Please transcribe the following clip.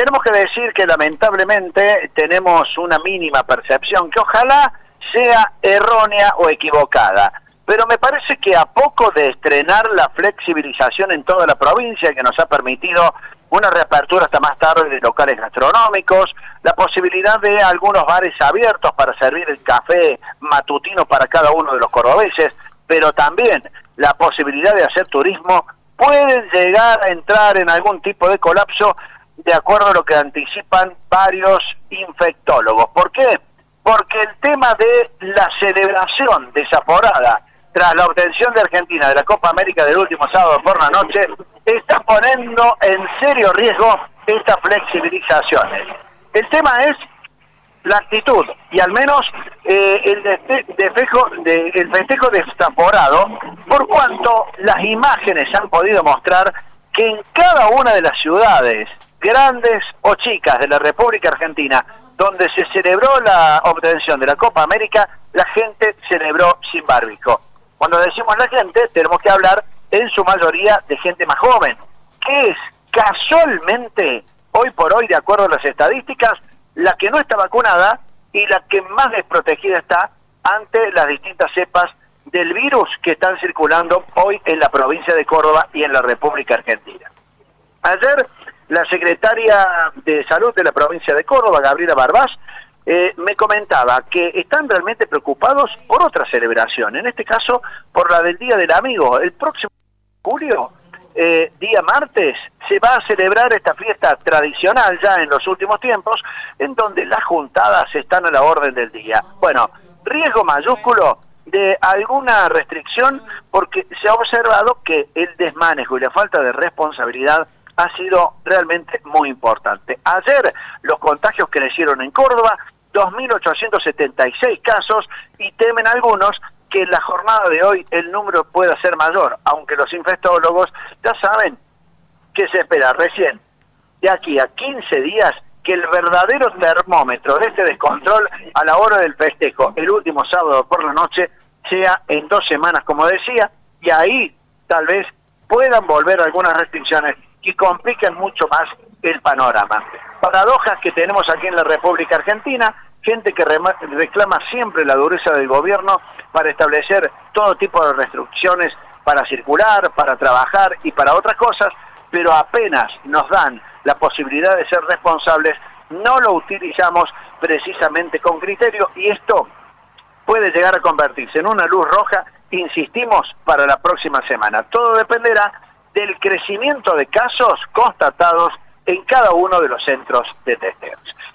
tenemos que decir que lamentablemente tenemos una mínima percepción que ojalá sea errónea o equivocada. Pero me parece que a poco de estrenar la flexibilización en toda la provincia que nos ha permitido una reapertura hasta más tarde de locales gastronómicos, la posibilidad de algunos bares abiertos para servir el café matutino para cada uno de los cordobeses, pero también la posibilidad de hacer turismo, pueden llegar a entrar en algún tipo de colapso de acuerdo a lo que anticipan varios infectólogos. ¿Por qué? Porque el tema de la celebración desaforada tras la obtención de Argentina de la Copa América del último sábado por la noche está poniendo en serio riesgo estas flexibilizaciones. El tema es la actitud y al menos eh, el defejo de, el festejo desaforado por cuanto las imágenes han podido mostrar que en cada una de las ciudades grandes o chicas de la República Argentina, donde se celebró la obtención de la Copa América, la gente celebró sin barbico. Cuando decimos la gente, tenemos que hablar en su mayoría de gente más joven, que es casualmente, hoy por hoy, de acuerdo a las estadísticas, la que no está vacunada y la que más desprotegida está ante las distintas cepas del virus que están circulando hoy en la provincia de Córdoba y en la República Argentina. Ayer la secretaria de Salud de la provincia de Córdoba, Gabriela Barbás, eh, me comentaba que están realmente preocupados por otra celebración, en este caso por la del Día del Amigo. El próximo julio, eh, día martes, se va a celebrar esta fiesta tradicional ya en los últimos tiempos, en donde las juntadas están a la orden del día. Bueno, riesgo mayúsculo de alguna restricción porque se ha observado que el desmanejo y la falta de responsabilidad ha sido realmente muy importante. Ayer los contagios crecieron en Córdoba, 2.876 casos y temen algunos que en la jornada de hoy el número pueda ser mayor, aunque los infectólogos ya saben que se espera recién de aquí a 15 días que el verdadero termómetro de este descontrol a la hora del festejo, el último sábado por la noche, sea en dos semanas, como decía, y ahí tal vez puedan volver algunas restricciones y complican mucho más el panorama. Paradojas que tenemos aquí en la República Argentina, gente que reclama siempre la dureza del gobierno para establecer todo tipo de restricciones para circular, para trabajar y para otras cosas, pero apenas nos dan la posibilidad de ser responsables, no lo utilizamos precisamente con criterio y esto puede llegar a convertirse en una luz roja, insistimos, para la próxima semana. Todo dependerá del crecimiento de casos constatados en cada uno de los centros de testeos.